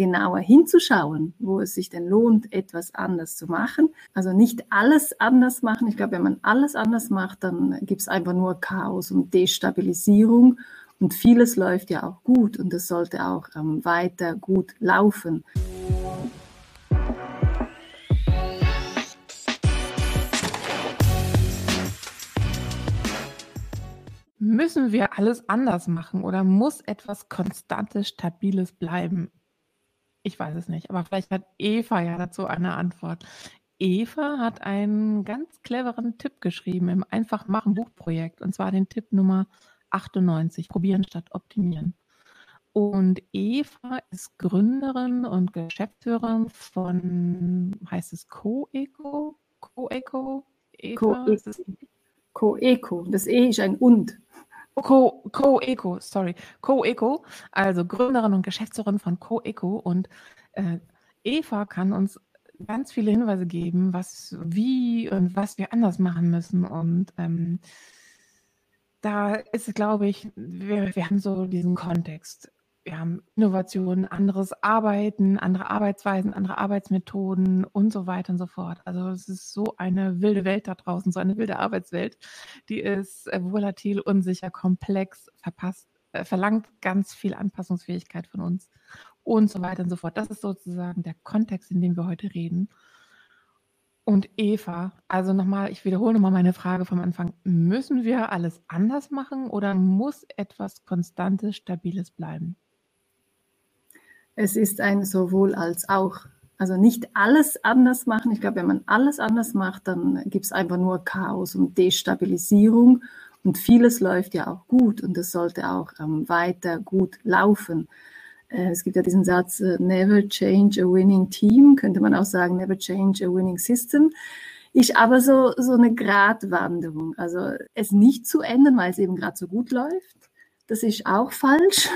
genauer hinzuschauen, wo es sich denn lohnt, etwas anders zu machen. Also nicht alles anders machen. Ich glaube, wenn man alles anders macht, dann gibt es einfach nur Chaos und Destabilisierung. Und vieles läuft ja auch gut und es sollte auch ähm, weiter gut laufen. Müssen wir alles anders machen oder muss etwas Konstantes, Stabiles bleiben? Ich weiß es nicht, aber vielleicht hat Eva ja dazu eine Antwort. Eva hat einen ganz cleveren Tipp geschrieben im Einfach machen Buchprojekt und zwar den Tipp Nummer 98, probieren statt optimieren. Und Eva ist Gründerin und Geschäftsführerin von, heißt es Co-Eco? Co-Eco? Co-Eco. Das E ist ein Und. Co-Eco, sorry. Co-Eco, also Gründerin und Geschäftsführerin von Co-Eco. Und äh, Eva kann uns ganz viele Hinweise geben, was, wie und was wir anders machen müssen. Und ähm, da ist, glaube ich, wir, wir haben so diesen Kontext wir haben Innovationen, anderes Arbeiten, andere Arbeitsweisen, andere Arbeitsmethoden und so weiter und so fort. Also es ist so eine wilde Welt da draußen, so eine wilde Arbeitswelt, die ist äh, volatil, unsicher, komplex, verpasst, äh, verlangt ganz viel Anpassungsfähigkeit von uns und so weiter und so fort. Das ist sozusagen der Kontext, in dem wir heute reden. Und Eva, also nochmal, ich wiederhole nochmal meine Frage vom Anfang. Müssen wir alles anders machen oder muss etwas Konstantes, Stabiles bleiben? Es ist ein sowohl als auch. Also nicht alles anders machen. Ich glaube, wenn man alles anders macht, dann gibt es einfach nur Chaos und Destabilisierung. Und vieles läuft ja auch gut und es sollte auch ähm, weiter gut laufen. Äh, es gibt ja diesen Satz, äh, never change a winning team, könnte man auch sagen, never change a winning system. Ist aber so, so eine Gratwanderung. Also es nicht zu ändern, weil es eben gerade so gut läuft das ist auch falsch,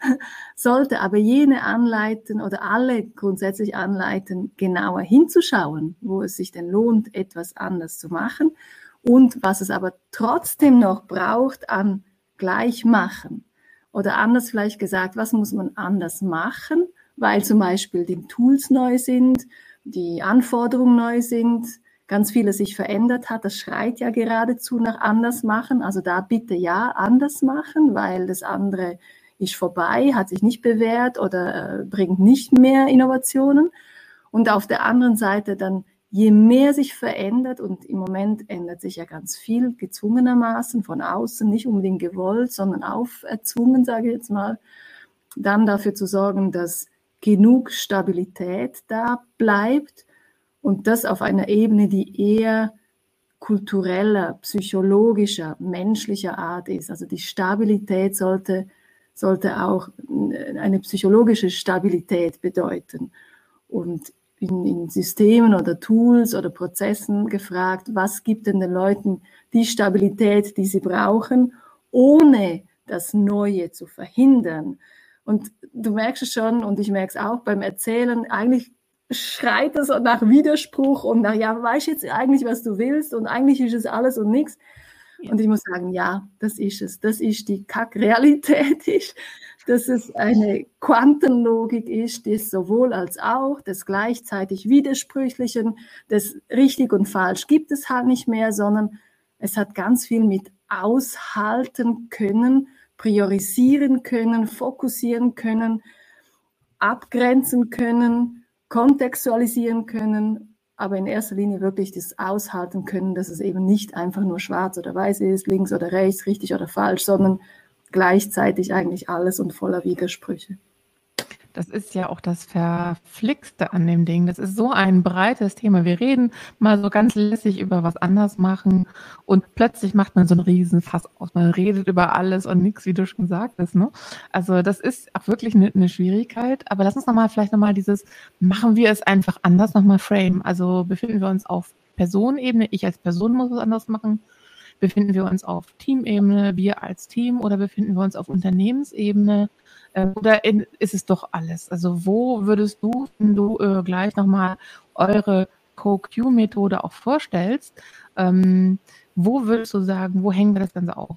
sollte aber jene anleiten oder alle grundsätzlich anleiten, genauer hinzuschauen, wo es sich denn lohnt, etwas anders zu machen und was es aber trotzdem noch braucht an Gleichmachen. Oder anders vielleicht gesagt, was muss man anders machen, weil zum Beispiel die Tools neu sind, die Anforderungen neu sind, ganz vieles sich verändert hat. Das schreit ja geradezu nach anders machen. Also da bitte ja anders machen, weil das andere ist vorbei, hat sich nicht bewährt oder äh, bringt nicht mehr Innovationen. Und auf der anderen Seite dann, je mehr sich verändert, und im Moment ändert sich ja ganz viel gezwungenermaßen von außen, nicht unbedingt gewollt, sondern auferzwungen, sage ich jetzt mal, dann dafür zu sorgen, dass genug Stabilität da bleibt und das auf einer Ebene, die eher kultureller, psychologischer, menschlicher Art ist. Also die Stabilität sollte, sollte auch eine psychologische Stabilität bedeuten. Und in, in, Systemen oder Tools oder Prozessen gefragt, was gibt denn den Leuten die Stabilität, die sie brauchen, ohne das Neue zu verhindern. Und du merkst es schon, und ich merke es auch beim Erzählen, eigentlich schreit es nach Widerspruch und nach, ja, weißt jetzt eigentlich, was du willst und eigentlich ist es alles und nichts. Und ich muss sagen, ja, das ist es. Das ist die Kackrealität ist, dass es eine Quantenlogik ist, das sowohl als auch, das gleichzeitig Widersprüchlichen, das richtig und falsch gibt es halt nicht mehr, sondern es hat ganz viel mit aushalten können, priorisieren können, fokussieren können, abgrenzen können, kontextualisieren können, aber in erster Linie wirklich das aushalten können, dass es eben nicht einfach nur schwarz oder weiß ist, links oder rechts, richtig oder falsch, sondern gleichzeitig eigentlich alles und voller Widersprüche. Das ist ja auch das Verflixte an dem Ding. Das ist so ein breites Thema. Wir reden mal so ganz lässig über was anders machen und plötzlich macht man so einen Riesenfass aus. Man redet über alles und nichts, wie du schon sagtest. Ne? Also das ist auch wirklich eine, eine Schwierigkeit. Aber lass uns nochmal vielleicht nochmal dieses, machen wir es einfach anders nochmal frame. Also befinden wir uns auf Personenebene. Ich als Person muss es anders machen. Befinden wir uns auf Teamebene, wir als Team oder befinden wir uns auf Unternehmensebene? Äh, oder in, ist es doch alles? Also wo würdest du, wenn du äh, gleich nochmal eure CoQ-Methode auch vorstellst, ähm, wo würdest du sagen, wo hängen wir das Ganze auf?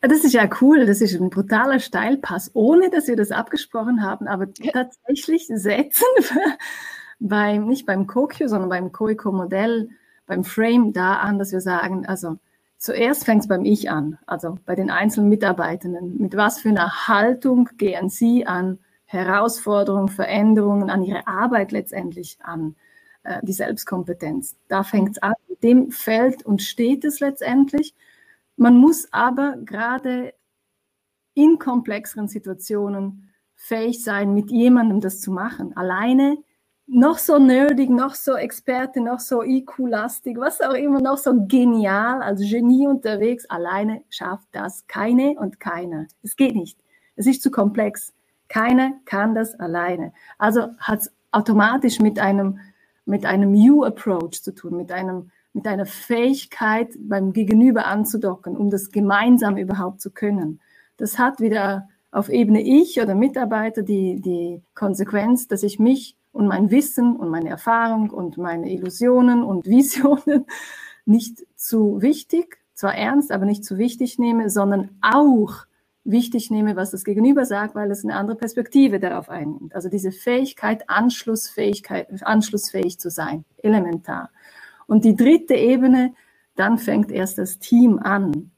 Das ist ja cool, das ist ein brutaler Steilpass, ohne dass wir das abgesprochen haben, aber tatsächlich setzen wir beim, nicht beim CoQ, sondern beim CoICO-Modell, beim Frame da an, dass wir sagen, also zuerst fängt es beim Ich an, also bei den einzelnen Mitarbeitenden. Mit was für einer Haltung gehen Sie an Herausforderungen, Veränderungen, an Ihre Arbeit letztendlich an, äh, die Selbstkompetenz. Da fängt es an. Dem fällt und steht es letztendlich. Man muss aber gerade in komplexeren Situationen fähig sein, mit jemandem das zu machen. Alleine noch so nerdig, noch so Experte, noch so IQ-lastig, was auch immer, noch so genial, als Genie unterwegs, alleine schafft das keine und keiner. Es geht nicht. Es ist zu komplex. Keiner kann das alleine. Also hat es automatisch mit einem, mit einem You-Approach zu tun, mit einem mit einer Fähigkeit beim Gegenüber anzudocken, um das gemeinsam überhaupt zu können. Das hat wieder auf Ebene ich oder Mitarbeiter die, die Konsequenz, dass ich mich und mein Wissen und meine Erfahrung und meine Illusionen und Visionen nicht zu wichtig, zwar ernst, aber nicht zu wichtig nehme, sondern auch wichtig nehme, was das Gegenüber sagt, weil es eine andere Perspektive darauf einnimmt. Also diese Fähigkeit, Anschlussfähigkeit, anschlussfähig zu sein, elementar. Und die dritte Ebene, dann fängt erst das Team an.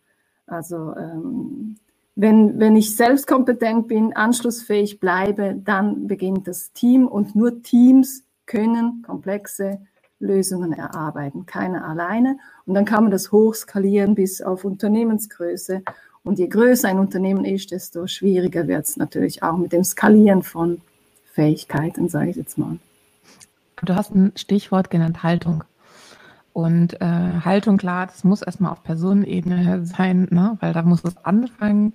Also ähm, wenn, wenn ich selbstkompetent bin, anschlussfähig bleibe, dann beginnt das Team und nur Teams können komplexe Lösungen erarbeiten, keiner alleine. Und dann kann man das hochskalieren bis auf Unternehmensgröße. Und je größer ein Unternehmen ist, desto schwieriger wird es natürlich auch mit dem Skalieren von Fähigkeiten, sage ich jetzt mal. Du hast ein Stichwort genannt, Haltung. Und äh, Haltung, klar, das muss erstmal auf Personenebene sein, ne? weil da muss es anfangen.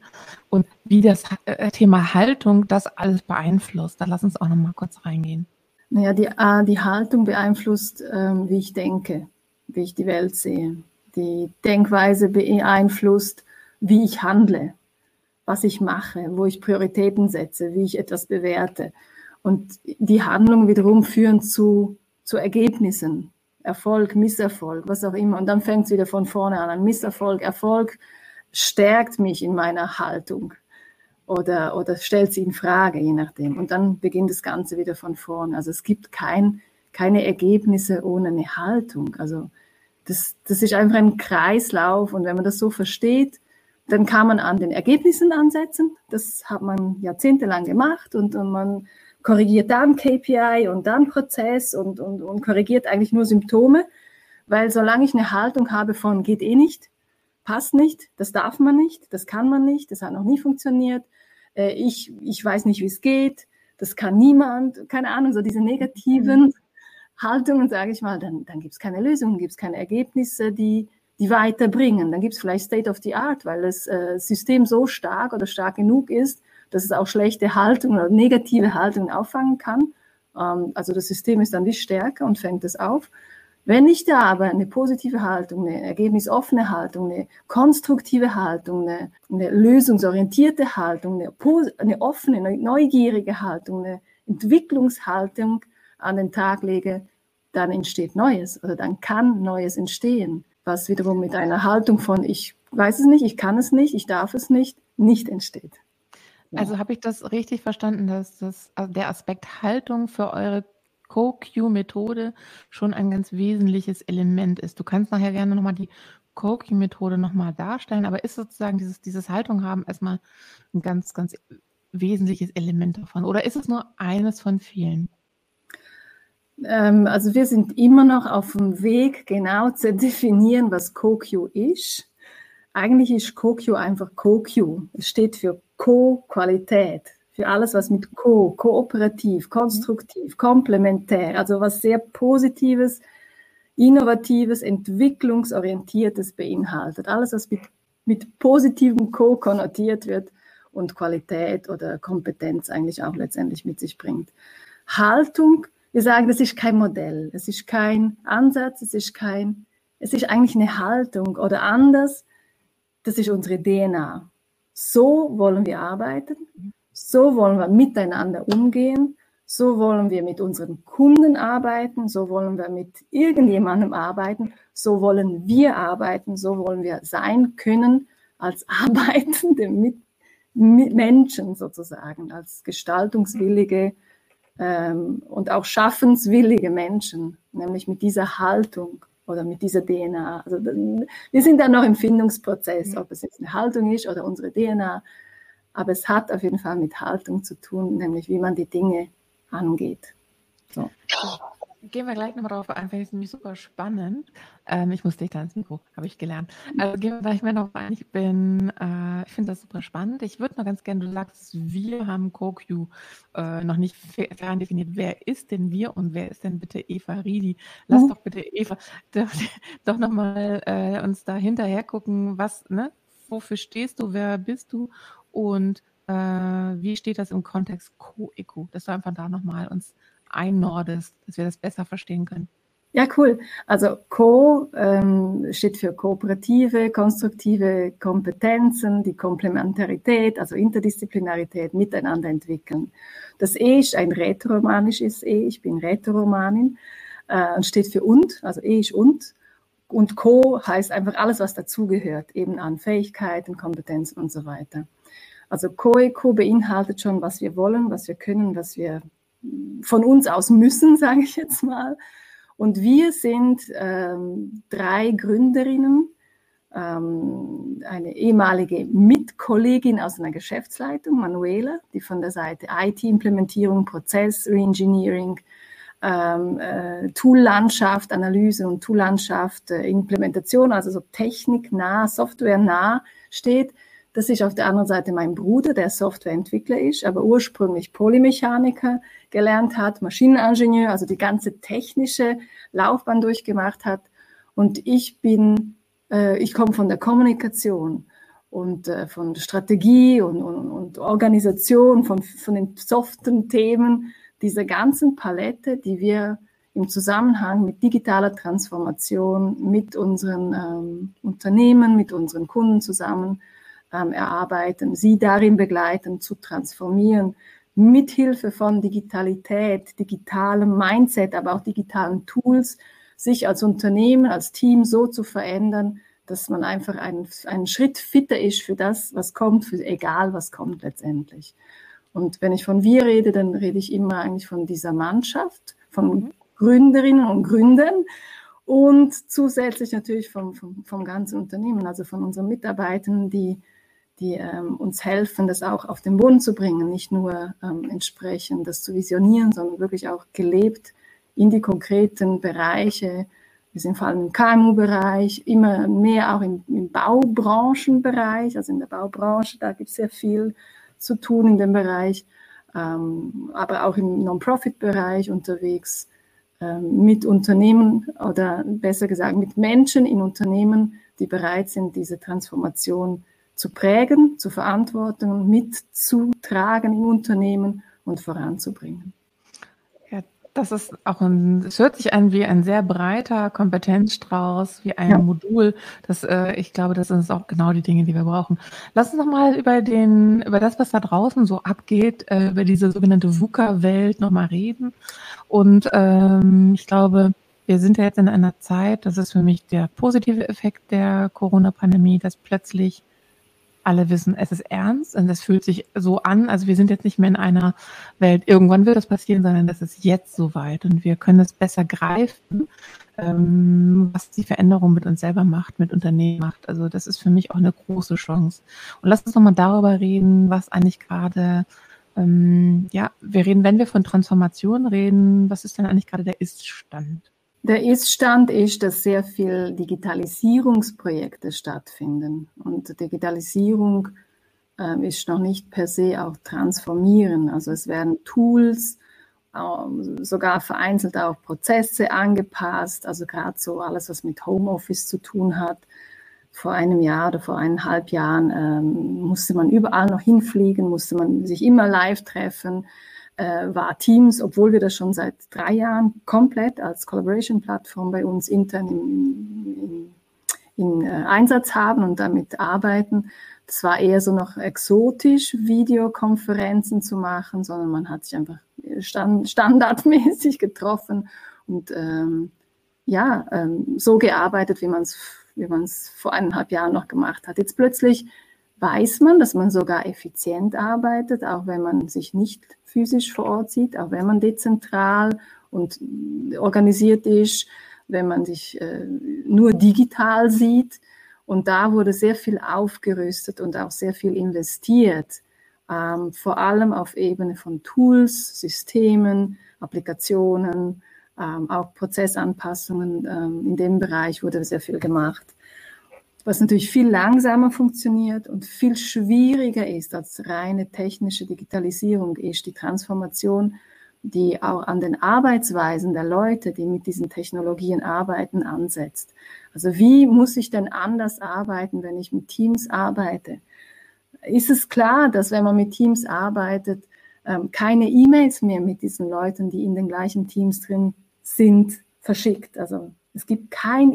Und wie das äh, Thema Haltung das alles beeinflusst, da lass uns auch nochmal kurz reingehen. Naja, die, die Haltung beeinflusst, ähm, wie ich denke, wie ich die Welt sehe. Die Denkweise beeinflusst, wie ich handle, was ich mache, wo ich Prioritäten setze, wie ich etwas bewerte. Und die Handlungen wiederum führen zu, zu Ergebnissen, Erfolg, Misserfolg, was auch immer. Und dann fängt es wieder von vorne an. Ein Misserfolg, Erfolg stärkt mich in meiner Haltung oder, oder stellt sie in Frage, je nachdem. Und dann beginnt das Ganze wieder von vorne. Also es gibt kein, keine Ergebnisse ohne eine Haltung. Also das, das ist einfach ein Kreislauf. Und wenn man das so versteht, dann kann man an den Ergebnissen ansetzen. Das hat man jahrzehntelang gemacht und, und man korrigiert dann KPI und dann Prozess und, und, und korrigiert eigentlich nur Symptome, weil solange ich eine Haltung habe von geht eh nicht, passt nicht, das darf man nicht, das kann man nicht, das hat noch nie funktioniert, äh, ich, ich weiß nicht, wie es geht, das kann niemand, keine Ahnung, so diese negativen mhm. Haltungen, sage ich mal, dann, dann gibt es keine Lösungen, gibt es keine Ergebnisse, die, die weiterbringen. Dann gibt es vielleicht State of the Art, weil das äh, System so stark oder stark genug ist, dass es auch schlechte Haltungen oder negative Haltungen auffangen kann. Ähm, also das System ist dann wie stärker und fängt es auf. Wenn ich da aber eine positive Haltung, eine ergebnisoffene Haltung, eine konstruktive Haltung, eine, eine lösungsorientierte Haltung, eine, eine, offene, neugierige Haltung, eine Entwicklungshaltung an den Tag lege, dann entsteht Neues oder dann kann Neues entstehen, was wiederum mit einer Haltung von ich weiß es nicht, ich kann es nicht, ich darf es nicht, nicht entsteht. Also habe ich das richtig verstanden, dass das, also der Aspekt Haltung für eure CoQ-Methode schon ein ganz wesentliches Element ist. Du kannst nachher gerne nochmal die CoQ-Methode nochmal darstellen, aber ist sozusagen dieses, dieses Haltung haben erstmal ein ganz, ganz wesentliches Element davon? Oder ist es nur eines von vielen? Ähm, also wir sind immer noch auf dem Weg, genau zu definieren, was CoQ ist. Eigentlich ist CoQ einfach CoQ. Es steht für Co-Qualität, für alles, was mit Co, kooperativ, konstruktiv, komplementär, also was sehr Positives, Innovatives, Entwicklungsorientiertes beinhaltet. Alles, was mit, mit positivem Co konnotiert wird und Qualität oder Kompetenz eigentlich auch letztendlich mit sich bringt. Haltung, wir sagen, das ist kein Modell, es ist kein Ansatz, es ist kein, es ist eigentlich eine Haltung oder anders, das ist unsere DNA. So wollen wir arbeiten, so wollen wir miteinander umgehen, so wollen wir mit unseren Kunden arbeiten, so wollen wir mit irgendjemandem arbeiten, so wollen wir arbeiten, so wollen wir sein können als arbeitende mit, mit Menschen sozusagen, als gestaltungswillige ähm, und auch schaffenswillige Menschen, nämlich mit dieser Haltung oder mit dieser DNA. Also wir sind da noch im Findungsprozess, ob es jetzt eine Haltung ist oder unsere DNA, aber es hat auf jeden Fall mit Haltung zu tun, nämlich wie man die Dinge angeht. So. Gehen wir gleich nochmal drauf ein, finde ich nämlich super spannend. Ähm, ich muss dich da ins Mikro, habe ich gelernt. Also gehen wir gleich mal drauf ein. Ich bin, äh, ich finde das super spannend. Ich würde noch ganz gerne, du sagst, wir haben CoQ äh, noch nicht fern definiert. Wer ist denn wir und wer ist denn bitte Eva Riedi? Lass mhm. doch bitte Eva doch, doch nochmal äh, uns da hinterher gucken, was, ne? Wofür stehst du, wer bist du und äh, wie steht das im Kontext Co-Eco? Dass du einfach da nochmal uns einnordest, dass wir das besser verstehen können. Ja, cool. Also Co ähm, steht für kooperative, konstruktive Kompetenzen, die Komplementarität, also Interdisziplinarität, miteinander entwickeln. Das E ist ein rätoromanisches E, ich bin Rätoromanin, äh, und steht für und, also E ist und. Und Co heißt einfach alles, was dazugehört, eben an Fähigkeiten, Kompetenzen und so weiter. Also Co-Eco beinhaltet schon, was wir wollen, was wir können, was wir von uns aus müssen, sage ich jetzt mal. Und wir sind ähm, drei Gründerinnen, ähm, eine ehemalige Mitkollegin aus einer Geschäftsleitung, Manuela, die von der Seite IT-Implementierung, Prozess, Reengineering, ähm, äh, Tool-Landschaft, Analyse und Tool-Landschaft, äh, Implementation, also so techniknah, softwarenah steht. Das ist auf der anderen Seite mein Bruder, der Softwareentwickler ist, aber ursprünglich Polymechaniker gelernt hat, Maschineningenieur, also die ganze technische Laufbahn durchgemacht hat. Und ich bin, äh, ich komme von der Kommunikation und äh, von Strategie und, und, und Organisation, von, von den soften Themen dieser ganzen Palette, die wir im Zusammenhang mit digitaler Transformation mit unseren ähm, Unternehmen, mit unseren Kunden zusammen erarbeiten, sie darin begleiten, zu transformieren, mithilfe von Digitalität, digitalem Mindset, aber auch digitalen Tools, sich als Unternehmen, als Team so zu verändern, dass man einfach einen, einen Schritt fitter ist für das, was kommt, für egal was kommt letztendlich. Und wenn ich von wir rede, dann rede ich immer eigentlich von dieser Mannschaft, von mhm. Gründerinnen und Gründern und zusätzlich natürlich vom, vom, vom ganzen Unternehmen, also von unseren Mitarbeitern, die die ähm, uns helfen, das auch auf den Boden zu bringen, nicht nur ähm, entsprechend das zu visionieren, sondern wirklich auch gelebt in die konkreten Bereiche. Wir sind vor allem im KMU-Bereich, immer mehr auch im, im Baubranchenbereich, also in der Baubranche, da gibt es sehr viel zu tun in dem Bereich, ähm, aber auch im Non-Profit-Bereich unterwegs ähm, mit Unternehmen oder besser gesagt mit Menschen in Unternehmen, die bereit sind, diese Transformation zu prägen, zu verantworten und mitzutragen im Unternehmen und voranzubringen. Ja, das ist auch ein, es hört sich an wie ein sehr breiter Kompetenzstrauß, wie ein ja. Modul. Das, äh, ich glaube, das sind auch genau die Dinge, die wir brauchen. Lass uns noch mal über den, über das, was da draußen so abgeht, äh, über diese sogenannte VUCA-Welt noch mal reden. Und ähm, ich glaube, wir sind ja jetzt in einer Zeit, das ist für mich der positive Effekt der Corona-Pandemie, dass plötzlich alle wissen, es ist ernst und es fühlt sich so an. Also wir sind jetzt nicht mehr in einer Welt, irgendwann wird das passieren, sondern das ist jetzt soweit und wir können es besser greifen, ähm, was die Veränderung mit uns selber macht, mit Unternehmen macht. Also das ist für mich auch eine große Chance. Und lass uns nochmal darüber reden, was eigentlich gerade, ähm, ja, wir reden, wenn wir von Transformation reden, was ist denn eigentlich gerade der Ist-Stand? Der Ist-Stand ist, dass sehr viel Digitalisierungsprojekte stattfinden. Und Digitalisierung äh, ist noch nicht per se auch transformieren. Also es werden Tools, äh, sogar vereinzelt auch Prozesse angepasst. Also gerade so alles, was mit Homeoffice zu tun hat. Vor einem Jahr oder vor eineinhalb Jahren ähm, musste man überall noch hinfliegen, musste man sich immer live treffen äh, war Teams, obwohl wir das schon seit drei Jahren komplett als Collaboration-Plattform bei uns intern in, in, in äh, Einsatz haben und damit arbeiten. Das war eher so noch exotisch, Videokonferenzen zu machen, sondern man hat sich einfach stand, standardmäßig getroffen und ähm, ja, ähm, so gearbeitet, wie man es wie man es vor eineinhalb Jahren noch gemacht hat. Jetzt plötzlich weiß man, dass man sogar effizient arbeitet, auch wenn man sich nicht physisch vor Ort sieht, auch wenn man dezentral und organisiert ist, wenn man sich äh, nur digital sieht. Und da wurde sehr viel aufgerüstet und auch sehr viel investiert, ähm, vor allem auf Ebene von Tools, Systemen, Applikationen, ähm, auch Prozessanpassungen. Ähm, in dem Bereich wurde sehr viel gemacht. Was natürlich viel langsamer funktioniert und viel schwieriger ist als reine technische Digitalisierung, ist die Transformation, die auch an den Arbeitsweisen der Leute, die mit diesen Technologien arbeiten, ansetzt. Also wie muss ich denn anders arbeiten, wenn ich mit Teams arbeite? Ist es klar, dass wenn man mit Teams arbeitet, ähm, keine E-Mails mehr mit diesen Leuten, die in den gleichen Teams drin sind, verschickt. Also es gibt kein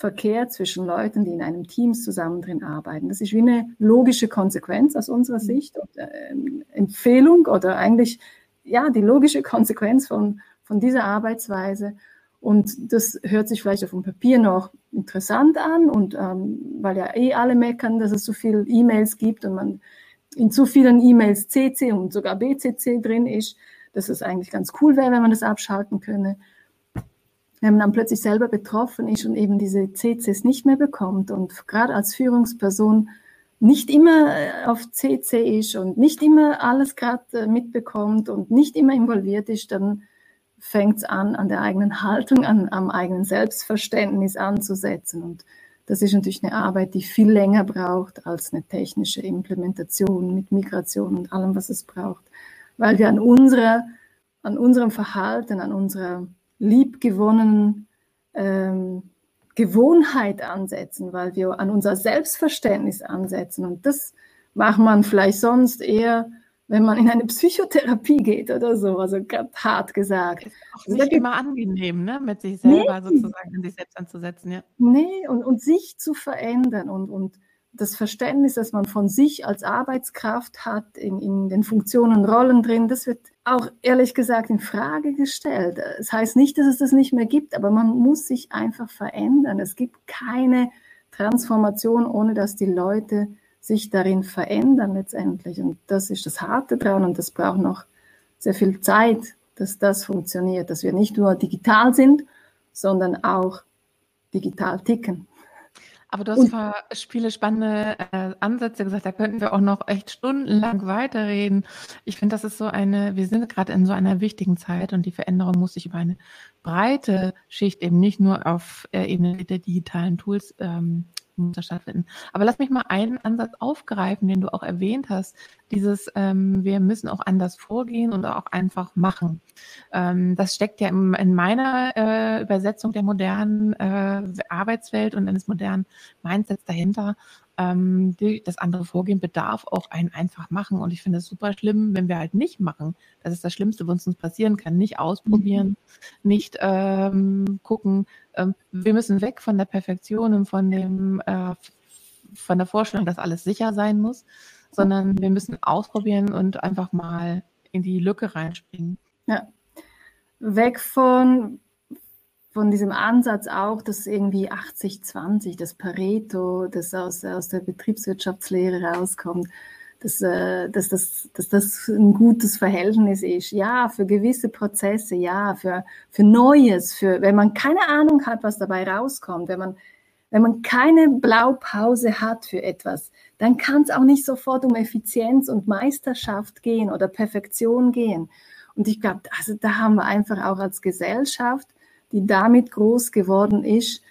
E-Mail-Verkehr zwischen Leuten, die in einem Team zusammen drin arbeiten. Das ist wie eine logische Konsequenz aus unserer mhm. Sicht und äh, Empfehlung oder eigentlich ja die logische Konsequenz von, von dieser Arbeitsweise. Und das hört sich vielleicht auf dem Papier noch interessant an und ähm, weil ja eh alle meckern, dass es so viele E-Mails gibt und man in zu vielen E-Mails CC und sogar BCC drin ist, dass es eigentlich ganz cool wäre, wenn man das abschalten könne. Wenn man dann plötzlich selber betroffen ist und eben diese CCs nicht mehr bekommt und gerade als Führungsperson nicht immer äh, auf CC ist und nicht immer alles gerade äh, mitbekommt und nicht immer involviert ist, dann fängt es an, an der eigenen Haltung, an, am eigenen Selbstverständnis anzusetzen. Und das ist natürlich eine Arbeit, die viel länger braucht als eine technische Implementation mit Migration und allem, was es braucht weil wir an, unserer, an unserem Verhalten, an unserer liebgewonnenen ähm, Gewohnheit ansetzen, weil wir an unser Selbstverständnis ansetzen. Und das macht man vielleicht sonst eher, wenn man in eine Psychotherapie geht oder so, also ganz hart gesagt. Ist auch also nicht immer angenehm, ne? mit sich selber nee. sozusagen an sich selbst anzusetzen. Ja. Nee, und, und sich zu verändern und, und das Verständnis, das man von sich als Arbeitskraft hat, in, in den Funktionen Rollen drin, das wird auch ehrlich gesagt in Frage gestellt. Es das heißt nicht, dass es das nicht mehr gibt, aber man muss sich einfach verändern. Es gibt keine Transformation, ohne dass die Leute sich darin verändern letztendlich. Und das ist das Harte dran und das braucht noch sehr viel Zeit, dass das funktioniert, dass wir nicht nur digital sind, sondern auch digital ticken. Aber du hast und, viele spannende äh, Ansätze gesagt, da könnten wir auch noch echt stundenlang weiterreden. Ich finde, das ist so eine, wir sind gerade in so einer wichtigen Zeit und die Veränderung muss sich über eine breite Schicht eben nicht nur auf äh, Ebene der digitalen Tools ähm, muss stattfinden. Aber lass mich mal einen Ansatz aufgreifen, den du auch erwähnt hast. Dieses, ähm, wir müssen auch anders vorgehen und auch einfach machen. Ähm, das steckt ja im, in meiner äh, Übersetzung der modernen äh, Arbeitswelt und eines modernen Mindsets dahinter. Ähm, die, das andere Vorgehen bedarf auch ein einfach machen. Und ich finde es super schlimm, wenn wir halt nicht machen. Das ist das Schlimmste, was uns passieren kann. Nicht ausprobieren, mhm. nicht ähm, gucken. Ähm, wir müssen weg von der Perfektion und von dem äh, von der Vorstellung, dass alles sicher sein muss, sondern wir müssen ausprobieren und einfach mal in die Lücke reinspringen. Ja. Weg von von diesem Ansatz auch, dass irgendwie 80-20, das Pareto, das aus, aus der Betriebswirtschaftslehre rauskommt, dass, äh, dass, das, dass das ein gutes Verhältnis ist. Ja, für gewisse Prozesse, ja, für, für Neues, für, wenn man keine Ahnung hat, was dabei rauskommt, wenn man, wenn man keine Blaupause hat für etwas, dann kann es auch nicht sofort um Effizienz und Meisterschaft gehen oder Perfektion gehen. Und ich glaube, also da haben wir einfach auch als Gesellschaft die damit groß geworden ist,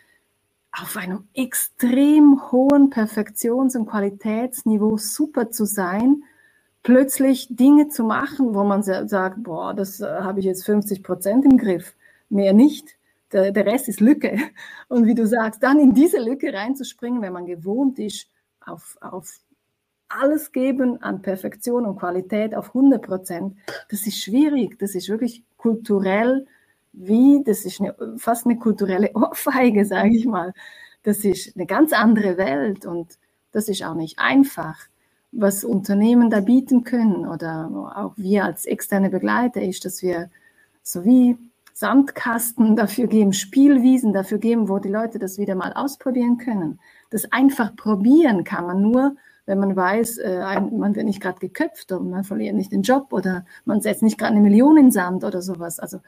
auf einem extrem hohen Perfektions- und Qualitätsniveau super zu sein, plötzlich Dinge zu machen, wo man sagt, boah, das äh, habe ich jetzt 50 Prozent im Griff, mehr nicht. Der, der Rest ist Lücke. Und wie du sagst, dann in diese Lücke reinzuspringen, wenn man gewohnt ist, auf, auf alles geben an Perfektion und Qualität auf 100 Prozent, das ist schwierig. Das ist wirklich kulturell wie, das ist eine, fast eine kulturelle Ohrfeige, sage ich mal. Das ist eine ganz andere Welt und das ist auch nicht einfach. Was Unternehmen da bieten können oder auch wir als externe Begleiter ist, dass wir so wie Sandkasten dafür geben, Spielwiesen dafür geben, wo die Leute das wieder mal ausprobieren können. Das einfach probieren kann man nur, wenn man weiß, äh, man wird nicht gerade geköpft und man verliert nicht den Job oder man setzt nicht gerade eine Million in Sand oder sowas. Also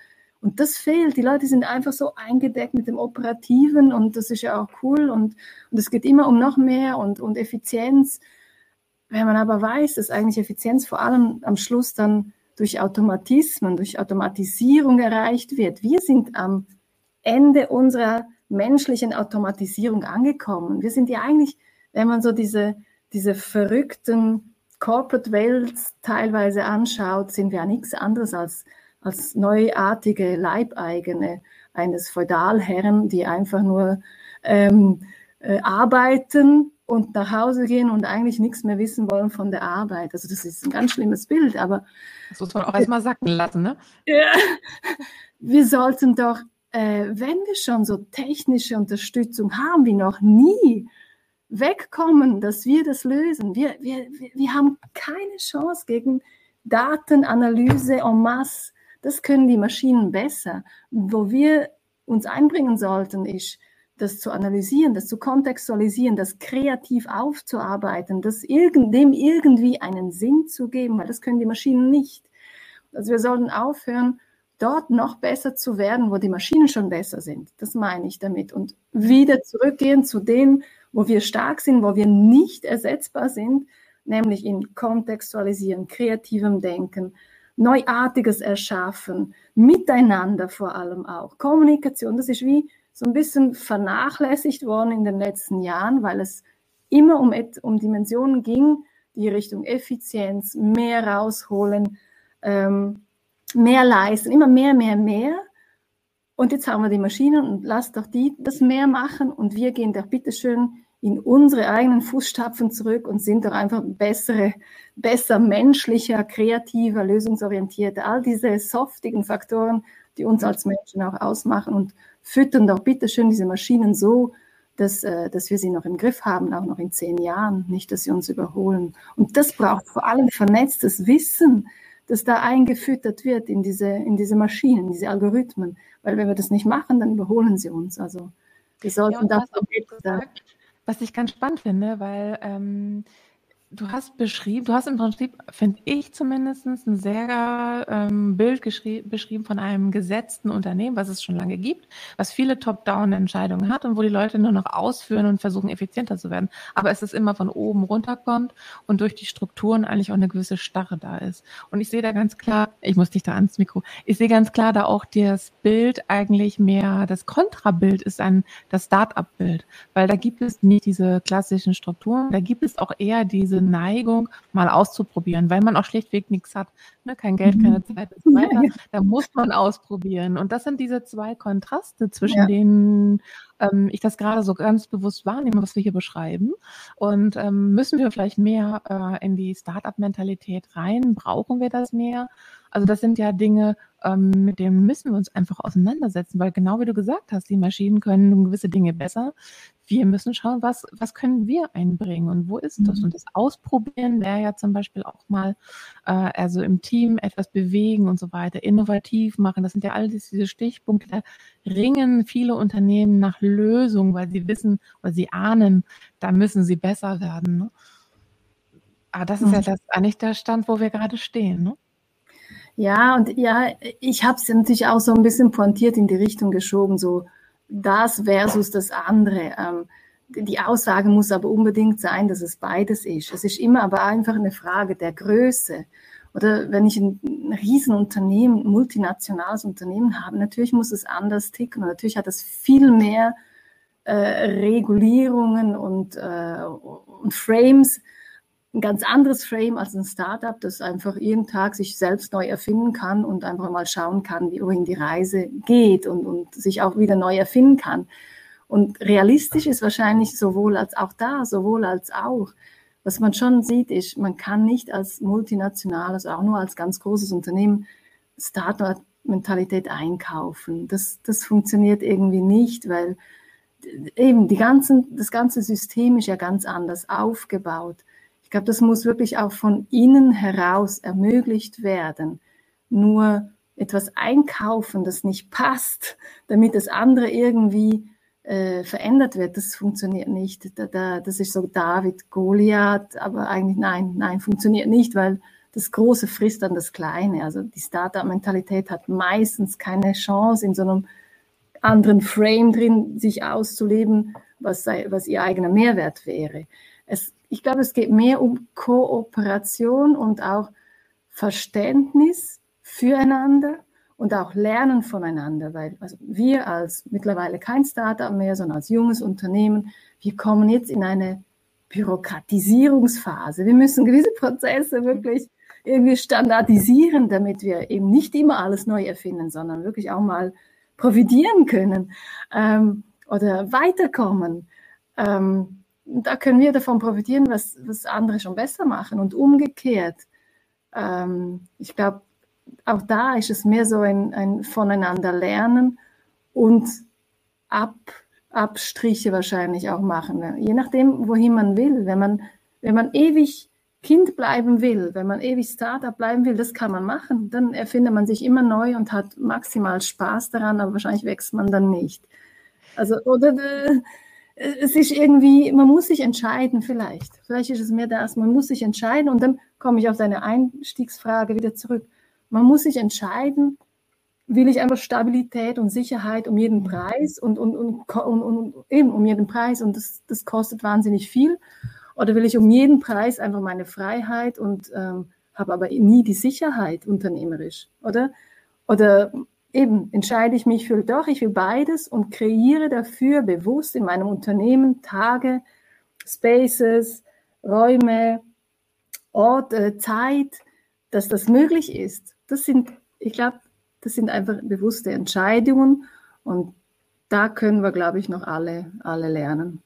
und das fehlt. Die Leute sind einfach so eingedeckt mit dem Operativen und das ist ja auch cool und, und es geht immer um noch mehr und, und Effizienz. Wenn man aber weiß, dass eigentlich Effizienz vor allem am Schluss dann durch Automatismen, durch Automatisierung erreicht wird. Wir sind am Ende unserer menschlichen Automatisierung angekommen. Wir sind ja eigentlich, wenn man so diese, diese verrückten Corporate Welts teilweise anschaut, sind wir ja nichts anderes als, als neuartige Leibeigene eines Feudalherren, die einfach nur ähm, äh, arbeiten und nach Hause gehen und eigentlich nichts mehr wissen wollen von der Arbeit. Also das ist ein ganz schlimmes Bild, aber das muss man auch erstmal sacken lassen, ne? Ja, wir sollten doch, äh, wenn wir schon so technische Unterstützung haben wie noch nie, wegkommen, dass wir das lösen. Wir, wir, wir haben keine Chance gegen Datenanalyse en masse. Das können die Maschinen besser. Wo wir uns einbringen sollten, ist, das zu analysieren, das zu kontextualisieren, das kreativ aufzuarbeiten, das irgend, dem irgendwie einen Sinn zu geben, weil das können die Maschinen nicht. Also wir sollten aufhören, dort noch besser zu werden, wo die Maschinen schon besser sind. Das meine ich damit. Und wieder zurückgehen zu dem, wo wir stark sind, wo wir nicht ersetzbar sind, nämlich in Kontextualisieren, kreativem Denken, Neuartiges erschaffen, miteinander vor allem auch. Kommunikation, das ist wie so ein bisschen vernachlässigt worden in den letzten Jahren, weil es immer um, um Dimensionen ging, die Richtung Effizienz, mehr rausholen, ähm, mehr leisten, immer mehr, mehr, mehr. Und jetzt haben wir die Maschinen und lasst doch die das mehr machen und wir gehen doch bitteschön in unsere eigenen Fußstapfen zurück und sind doch einfach bessere, besser menschlicher, kreativer, lösungsorientierter. All diese softigen Faktoren, die uns als Menschen auch ausmachen und füttern doch bitteschön diese Maschinen so, dass, äh, dass wir sie noch im Griff haben, auch noch in zehn Jahren, nicht, dass sie uns überholen. Und das braucht vor allem vernetztes Wissen, das da eingefüttert wird in diese, in diese Maschinen, diese Algorithmen. Weil wenn wir das nicht machen, dann überholen sie uns. Also wir sollten ja, das gesagt, was ich ganz spannend finde, weil ähm, Du hast beschrieben, du hast im Prinzip, finde ich zumindest, ein sehr ähm, Bild beschrieben von einem gesetzten Unternehmen, was es schon lange gibt, was viele Top-Down-Entscheidungen hat und wo die Leute nur noch ausführen und versuchen, effizienter zu werden. Aber es ist immer von oben runterkommt und durch die Strukturen eigentlich auch eine gewisse Starre da ist. Und ich sehe da ganz klar, ich muss dich da ans Mikro, ich sehe ganz klar da auch das Bild eigentlich mehr, das Kontrabild ist ein, das Start-up-Bild, weil da gibt es nicht diese klassischen Strukturen, da gibt es auch eher diese Neigung, mal auszuprobieren, weil man auch schlichtweg nichts hat. Ne? Kein Geld, keine mhm. Zeit und so weiter. Da muss man ausprobieren. Und das sind diese zwei Kontraste, zwischen ja. denen ähm, ich das gerade so ganz bewusst wahrnehme, was wir hier beschreiben. Und ähm, müssen wir vielleicht mehr äh, in die Startup-Mentalität rein? Brauchen wir das mehr? Also das sind ja Dinge, ähm, mit denen müssen wir uns einfach auseinandersetzen, weil genau wie du gesagt hast, die Maschinen können gewisse Dinge besser. Wir müssen schauen, was, was können wir einbringen und wo ist das? Mhm. Und das Ausprobieren wäre ja zum Beispiel auch mal, äh, also im Team etwas bewegen und so weiter, innovativ machen. Das sind ja all diese Stichpunkte. Ringen viele Unternehmen nach Lösungen, weil sie wissen oder sie ahnen, da müssen sie besser werden. Ne? Aber das ist mhm. ja das eigentlich der Stand, wo wir gerade stehen. Ne? Ja, und ja, ich habe es natürlich auch so ein bisschen pointiert in die Richtung geschoben, so das versus das andere. Ähm, die Aussage muss aber unbedingt sein, dass es beides ist. Es ist immer aber einfach eine Frage der Größe. Oder wenn ich ein, ein Riesenunternehmen, multinationales Unternehmen habe, natürlich muss es anders ticken. Und natürlich hat es viel mehr äh, Regulierungen und, äh, und Frames, ein ganz anderes Frame als ein Startup, das einfach jeden Tag sich selbst neu erfinden kann und einfach mal schauen kann, wie wohin die Reise geht und, und sich auch wieder neu erfinden kann. Und realistisch ist wahrscheinlich sowohl als auch da, sowohl als auch. Was man schon sieht, ist, man kann nicht als multinationales, auch nur als ganz großes Unternehmen Startup-Mentalität einkaufen. Das, das funktioniert irgendwie nicht, weil eben die ganzen, das ganze System ist ja ganz anders aufgebaut. Ich glaube, das muss wirklich auch von innen heraus ermöglicht werden. Nur etwas einkaufen, das nicht passt, damit das andere irgendwie äh, verändert wird, das funktioniert nicht. Da, da, das ist so David, Goliath, aber eigentlich nein, nein, funktioniert nicht, weil das Große frisst dann das Kleine. Also die Startup-Mentalität hat meistens keine Chance, in so einem anderen Frame drin sich auszuleben, was, sei, was ihr eigener Mehrwert wäre. Es, ich glaube, es geht mehr um Kooperation und auch Verständnis füreinander und auch lernen voneinander, weil also wir als mittlerweile kein Startup mehr, sondern als junges Unternehmen, wir kommen jetzt in eine Bürokratisierungsphase. Wir müssen gewisse Prozesse wirklich irgendwie standardisieren, damit wir eben nicht immer alles neu erfinden, sondern wirklich auch mal profitieren können ähm, oder weiterkommen. Ähm, da können wir davon profitieren, was, was andere schon besser machen und umgekehrt. Ähm, ich glaube, auch da ist es mehr so ein, ein Voneinander lernen und Ab, Abstriche wahrscheinlich auch machen. Je nachdem, wohin man will. Wenn man, wenn man ewig Kind bleiben will, wenn man ewig Startup bleiben will, das kann man machen. Dann erfindet man sich immer neu und hat maximal Spaß daran, aber wahrscheinlich wächst man dann nicht. Also, oder äh, es ist irgendwie, man muss sich entscheiden vielleicht. Vielleicht ist es mehr das, man muss sich entscheiden und dann komme ich auf deine Einstiegsfrage wieder zurück. Man muss sich entscheiden, will ich einfach Stabilität und Sicherheit um jeden Preis und, und, und, und, und eben um jeden Preis und das, das kostet wahnsinnig viel. Oder will ich um jeden Preis einfach meine Freiheit und ähm, habe aber nie die Sicherheit unternehmerisch, oder? Oder eben entscheide ich mich für doch, ich will beides und kreiere dafür bewusst in meinem Unternehmen Tage, Spaces, Räume, Ort, äh, Zeit, dass das möglich ist das sind, ich glaube, das sind einfach bewusste Entscheidungen und da können wir, glaube ich, noch alle, alle lernen.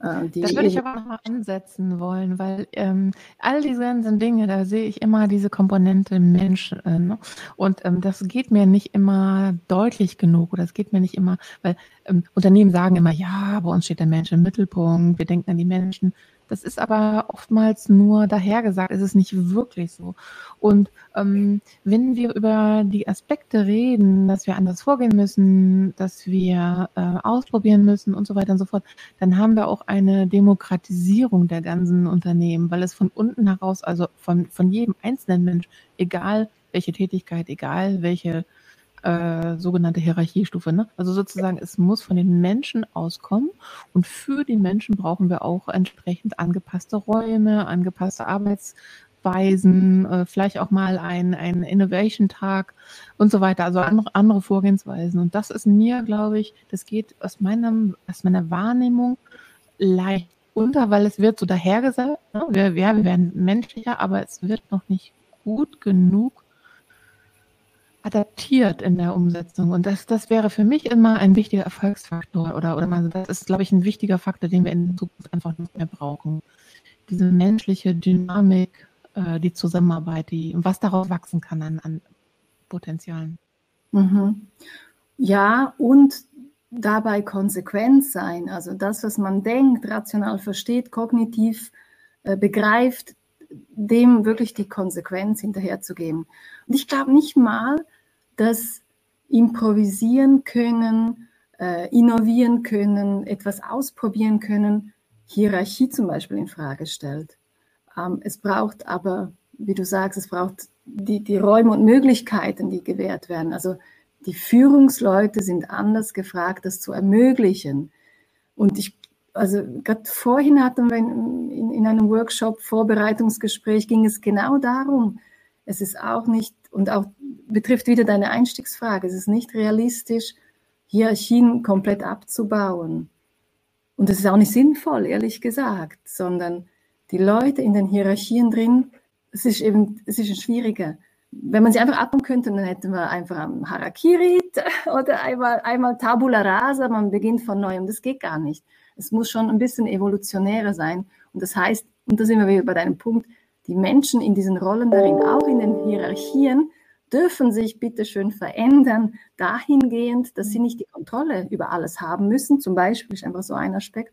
Äh, das würde ich aber nochmal ansetzen wollen, weil ähm, all diese ganzen Dinge, da sehe ich immer diese Komponente Mensch. Äh, ne? Und ähm, das geht mir nicht immer deutlich genug oder es geht mir nicht immer, weil ähm, Unternehmen sagen immer, ja, bei uns steht der Mensch im Mittelpunkt, wir denken an die Menschen. Das ist aber oftmals nur dahergesagt, es ist nicht wirklich so. Und ähm, wenn wir über die Aspekte reden, dass wir anders vorgehen müssen, dass wir äh, ausprobieren müssen und so weiter und so fort, dann haben wir auch eine Demokratisierung der ganzen Unternehmen, weil es von unten heraus, also von, von jedem einzelnen Mensch, egal welche Tätigkeit, egal welche äh, sogenannte Hierarchiestufe. Ne? Also sozusagen, es muss von den Menschen auskommen und für die Menschen brauchen wir auch entsprechend angepasste Räume, angepasste Arbeitsweisen, äh, vielleicht auch mal ein, ein Innovation-Tag und so weiter, also andere, andere Vorgehensweisen. Und das ist mir, glaube ich, das geht aus, meinem, aus meiner Wahrnehmung leicht unter, weil es wird so dahergesagt, ne? wir, wir werden menschlicher, aber es wird noch nicht gut genug adaptiert in der Umsetzung. Und das, das wäre für mich immer ein wichtiger Erfolgsfaktor oder, oder mal, das ist, glaube ich, ein wichtiger Faktor, den wir in Zukunft einfach nicht mehr brauchen. Diese menschliche Dynamik, äh, die Zusammenarbeit, die, was daraus wachsen kann an, an Potenzialen. Mhm. Ja, und dabei konsequent sein. Also das, was man denkt, rational versteht, kognitiv äh, begreift, dem wirklich die Konsequenz hinterherzugeben. Und ich glaube nicht mal, dass improvisieren können, äh, innovieren können, etwas ausprobieren können, Hierarchie zum Beispiel in Frage stellt. Ähm, es braucht aber, wie du sagst, es braucht die, die Räume und Möglichkeiten, die gewährt werden. Also die Führungsleute sind anders gefragt, das zu ermöglichen. Und ich also gerade vorhin hatten wir in, in, in, einem Workshop, Vorbereitungsgespräch, ging es genau darum. Es ist auch nicht, und auch betrifft wieder deine Einstiegsfrage, es ist nicht realistisch, Hierarchien komplett abzubauen. Und es ist auch nicht sinnvoll, ehrlich gesagt, sondern die Leute in den Hierarchien drin, es ist eben, es ist schwieriger. Wenn man sie einfach abbauen könnte, dann hätten wir einfach am Harakiri oder einmal, einmal Tabula Rasa, man beginnt von neuem. Das geht gar nicht. Es muss schon ein bisschen evolutionärer sein. Und das heißt, und da sind wir wieder bei deinem Punkt, die Menschen in diesen Rollen darin, auch in den Hierarchien, dürfen sich bitte schön verändern, dahingehend, dass sie nicht die Kontrolle über alles haben müssen. Zum Beispiel ist einfach so ein Aspekt.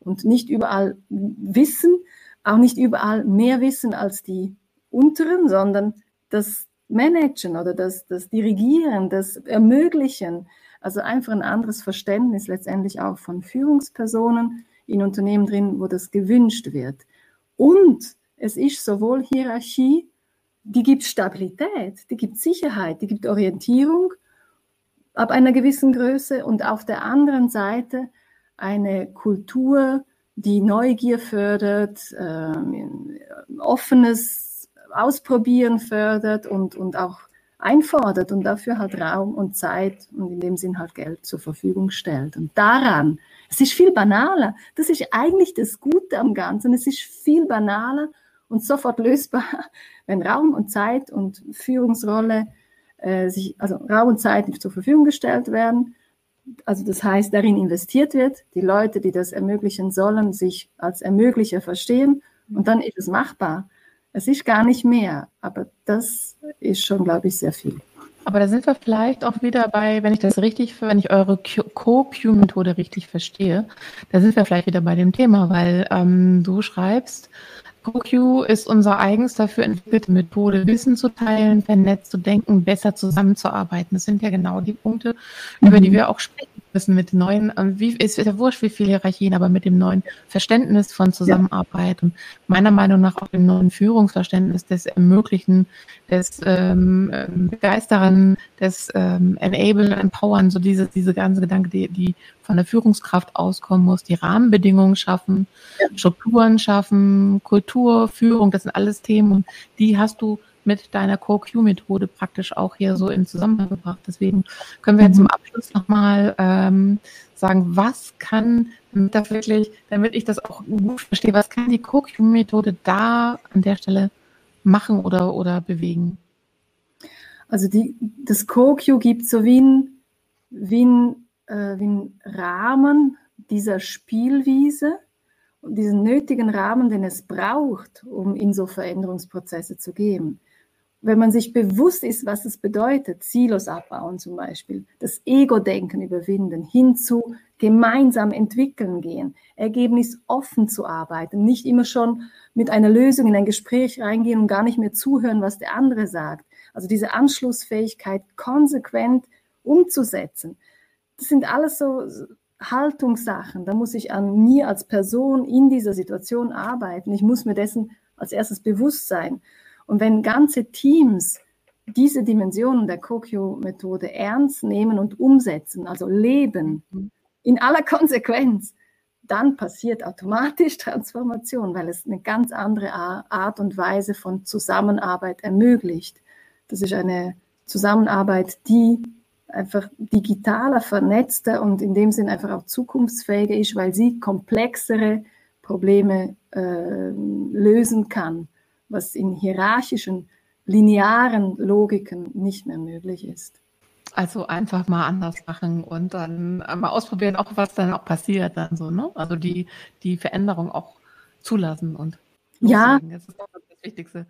Und nicht überall wissen, auch nicht überall mehr wissen als die Unteren, sondern dass Managen oder das, das Dirigieren, das Ermöglichen, also einfach ein anderes Verständnis letztendlich auch von Führungspersonen in Unternehmen drin, wo das gewünscht wird. Und es ist sowohl Hierarchie, die gibt Stabilität, die gibt Sicherheit, die gibt Orientierung ab einer gewissen Größe und auf der anderen Seite eine Kultur, die Neugier fördert, äh, offenes Ausprobieren fördert und, und auch einfordert und dafür halt Raum und Zeit und in dem Sinn halt Geld zur Verfügung stellt. Und daran, es ist viel banaler, das ist eigentlich das Gute am Ganzen, es ist viel banaler und sofort lösbar, wenn Raum und Zeit und Führungsrolle äh, sich, also Raum und Zeit zur Verfügung gestellt werden. Also das heißt, darin investiert wird, die Leute, die das ermöglichen sollen, sich als Ermöglicher verstehen und dann ist es machbar. Es ist gar nicht mehr, aber das ist schon, glaube ich, sehr viel. Aber da sind wir vielleicht auch wieder bei, wenn ich das richtig, wenn ich eure Co-Q-Methode richtig verstehe, da sind wir vielleicht wieder bei dem Thema, weil ähm, du schreibst, CoQ ist unser eigens dafür entwickelte Methode, Wissen zu teilen, vernetzt zu denken, besser zusammenzuarbeiten. Das sind ja genau die Punkte, über die mhm. wir auch sprechen müssen mit neuen, ähm, wie, ist ja wurscht, wie viele Hierarchien, aber mit dem neuen Verständnis von Zusammenarbeit ja. und meiner Meinung nach auch dem neuen Führungsverständnis des Ermöglichen, des ähm, Begeistern, des ähm, Enablen, Empowern, so diese, diese ganze Gedanke, die, die von der Führungskraft auskommen muss, die Rahmenbedingungen schaffen, ja. Strukturen schaffen, Kultur, Führung, das sind alles Themen und die hast du mit deiner CoQ-Methode praktisch auch hier so in Zusammenhang gebracht. Deswegen können wir jetzt zum. Abschluss nochmal ähm, sagen, was kann, damit, wirklich, damit ich das auch gut verstehe, was kann die CoQ-Methode da an der Stelle machen oder, oder bewegen? Also die, das CoQ gibt so wie ein, wie ein, äh, wie ein Rahmen dieser Spielwiese, diesen nötigen Rahmen, den es braucht, um in so Veränderungsprozesse zu gehen wenn man sich bewusst ist, was es bedeutet, Silos abbauen zum Beispiel, das Ego-Denken überwinden, hinzu gemeinsam entwickeln gehen, Ergebnis offen zu arbeiten, nicht immer schon mit einer Lösung in ein Gespräch reingehen und gar nicht mehr zuhören, was der andere sagt. Also diese Anschlussfähigkeit konsequent umzusetzen. Das sind alles so Haltungssachen. Da muss ich an mir als Person in dieser Situation arbeiten. Ich muss mir dessen als erstes bewusst sein. Und wenn ganze Teams diese Dimensionen der Kokyo-Methode ernst nehmen und umsetzen, also leben, in aller Konsequenz, dann passiert automatisch Transformation, weil es eine ganz andere Art und Weise von Zusammenarbeit ermöglicht. Das ist eine Zusammenarbeit, die einfach digitaler, vernetzter und in dem Sinn einfach auch zukunftsfähiger ist, weil sie komplexere Probleme äh, lösen kann was in hierarchischen, linearen Logiken nicht mehr möglich ist. Also einfach mal anders machen und dann mal ausprobieren, auch was dann auch passiert dann so, ne? Also die, die Veränderung auch zulassen und ja, das ist das Wichtigste.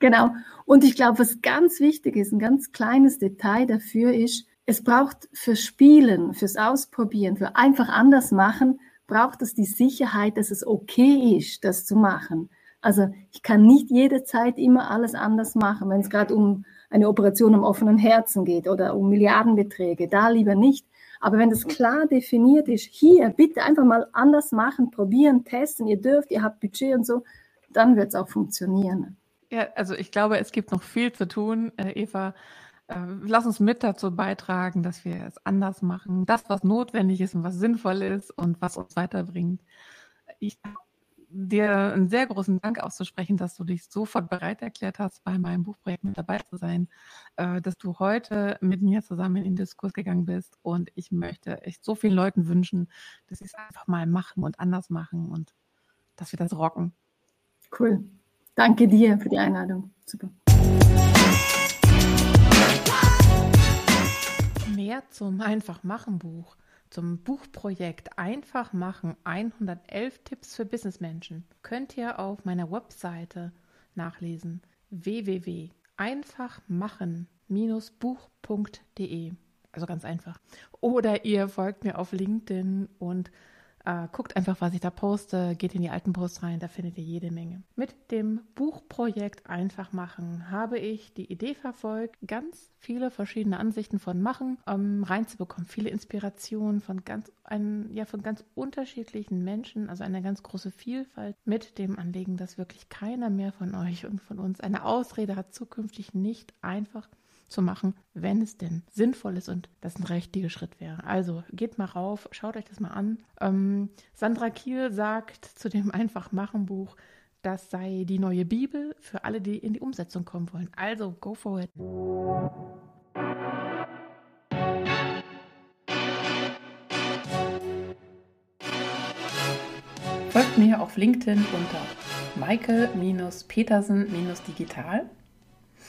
Genau. Und ich glaube, was ganz wichtig ist, ein ganz kleines Detail dafür ist, es braucht fürs Spielen, fürs Ausprobieren, für einfach anders machen, braucht es die Sicherheit, dass es okay ist, das zu machen. Also ich kann nicht jede Zeit immer alles anders machen, wenn es gerade um eine Operation am offenen Herzen geht oder um Milliardenbeträge, da lieber nicht. Aber wenn das klar definiert ist, hier bitte einfach mal anders machen, probieren, testen, ihr dürft, ihr habt Budget und so, dann wird es auch funktionieren. Ja, also ich glaube, es gibt noch viel zu tun, äh, Eva. Äh, lass uns mit dazu beitragen, dass wir es anders machen. Das, was notwendig ist und was sinnvoll ist und was uns weiterbringt. Ich dir einen sehr großen Dank auszusprechen, dass du dich sofort bereit erklärt hast, bei meinem Buchprojekt mit dabei zu sein, äh, dass du heute mit mir zusammen in den Diskurs gegangen bist. Und ich möchte echt so vielen Leuten wünschen, dass sie es einfach mal machen und anders machen und dass wir das rocken. Cool. Danke dir für die Einladung. Super. Mehr zum Einfach machen Buch zum Buchprojekt Einfach machen 111 Tipps für Businessmenschen könnt ihr auf meiner Webseite nachlesen www.einfachmachen-buch.de. Also ganz einfach. Oder ihr folgt mir auf LinkedIn und Äh, guckt einfach, was ich da poste, geht in die alten Posts rein, da findet ihr jede Menge. Mit dem Buchprojekt Einfach machen habe ich die Idee verfolgt, ganz viele verschiedene Ansichten von Machen ähm, reinzubekommen, viele Inspirationen von ganz, ein, ja, von ganz unterschiedlichen Menschen, also eine ganz große Vielfalt mit dem Anliegen, dass wirklich keiner mehr von euch und von uns eine Ausrede hat, zukünftig nicht einfach zu machen, wenn es denn sinnvoll ist und das ein richtiger Schritt wäre. Also geht mal rauf, schaut euch das mal an. Ähm, Sandra Kiel sagt zu dem Einfach-Machen-Buch, das sei die neue Bibel für alle, die in die Umsetzung kommen wollen. Also go for it. Folgt mir auf LinkedIn unter Michael-Petersen-Digital